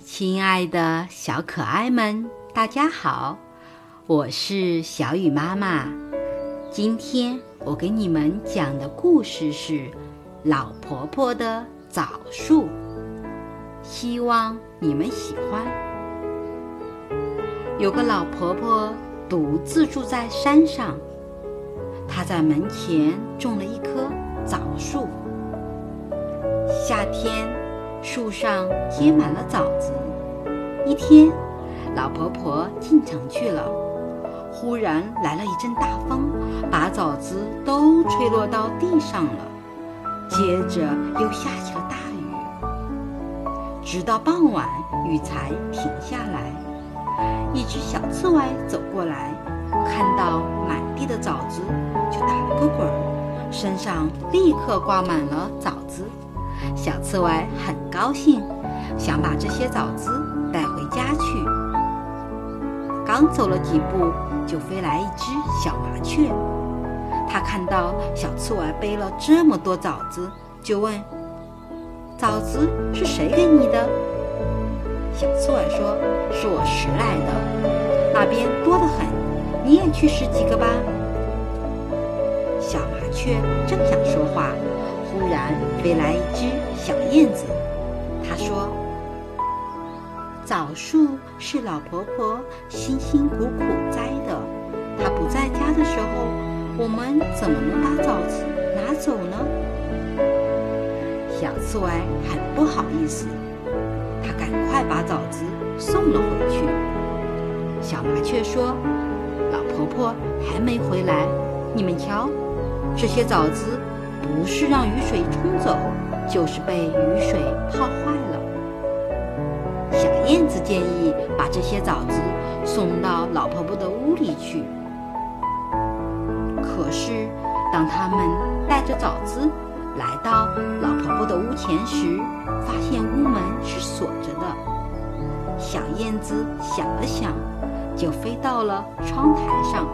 亲爱的小可爱们，大家好，我是小雨妈妈。今天我给你们讲的故事是《老婆婆的枣树》，希望你们喜欢。有个老婆婆独自住在山上，她在门前种了一棵枣树。夏天，树上结满了枣子。一天，老婆婆进城去了，忽然来了一阵大风，把枣子都吹落到地上了。接着又下起了大雨，直到傍晚，雨才停下来。一只小刺猬走过来，看到满地的枣子，就打了个滚，身上立刻挂满了枣。小刺猬很高兴，想把这些枣子带回家去。刚走了几步，就飞来一只小麻雀。它看到小刺猬背了这么多枣子，就问：“枣子是谁给你的？”小刺猬说：“是我拾来的，那边多得很，你也去拾几个吧。”小麻雀正想说话。突然飞来一只小燕子，它说：“枣树是老婆婆辛辛苦苦栽的，她不在家的时候，我们怎么能把枣子拿走呢？”小刺猬很不好意思，它赶快把枣子送了回去。小麻雀说：“老婆婆还没回来，你们瞧，这些枣子。”不是让雨水冲走，就是被雨水泡坏了。小燕子建议把这些枣子送到老婆婆的屋里去。可是，当他们带着枣子来到老婆婆的屋前时，发现屋门是锁着的。小燕子想了想，就飞到了窗台上，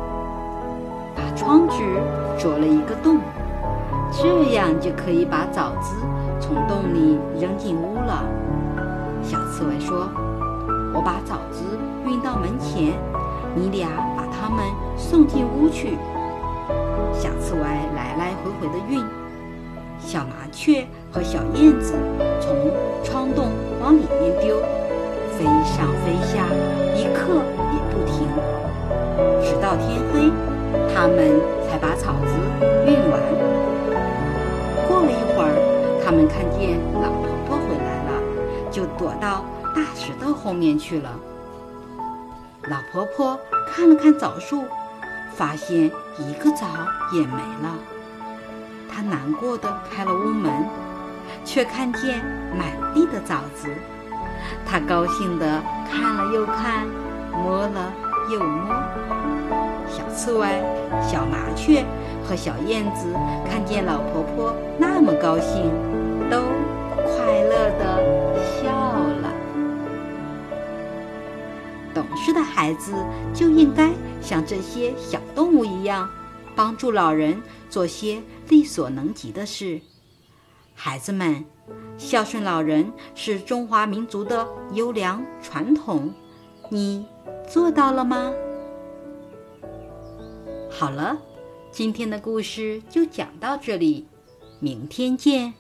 把窗纸啄了一个洞。这样就可以把枣子从洞里扔进屋了。小刺猬说：“我把枣子运到门前，你俩把它们送进屋去。”小刺猬来来回回的运，小麻雀和小燕子从窗洞往里面丢，飞上飞下，一刻也不停，直到天黑，他们才把枣子运完。过了一会儿，他们看见老婆婆回来了，就躲到大石头后面去了。老婆婆看了看枣树，发现一个枣也没了。她难过的开了屋门，却看见满地的枣子。她高兴的看了又看，摸了又摸。小刺猬、小麻雀。和小燕子看见老婆婆那么高兴，都快乐的笑了。懂事的孩子就应该像这些小动物一样，帮助老人做些力所能及的事。孩子们，孝顺老人是中华民族的优良传统，你做到了吗？好了。今天的故事就讲到这里，明天见。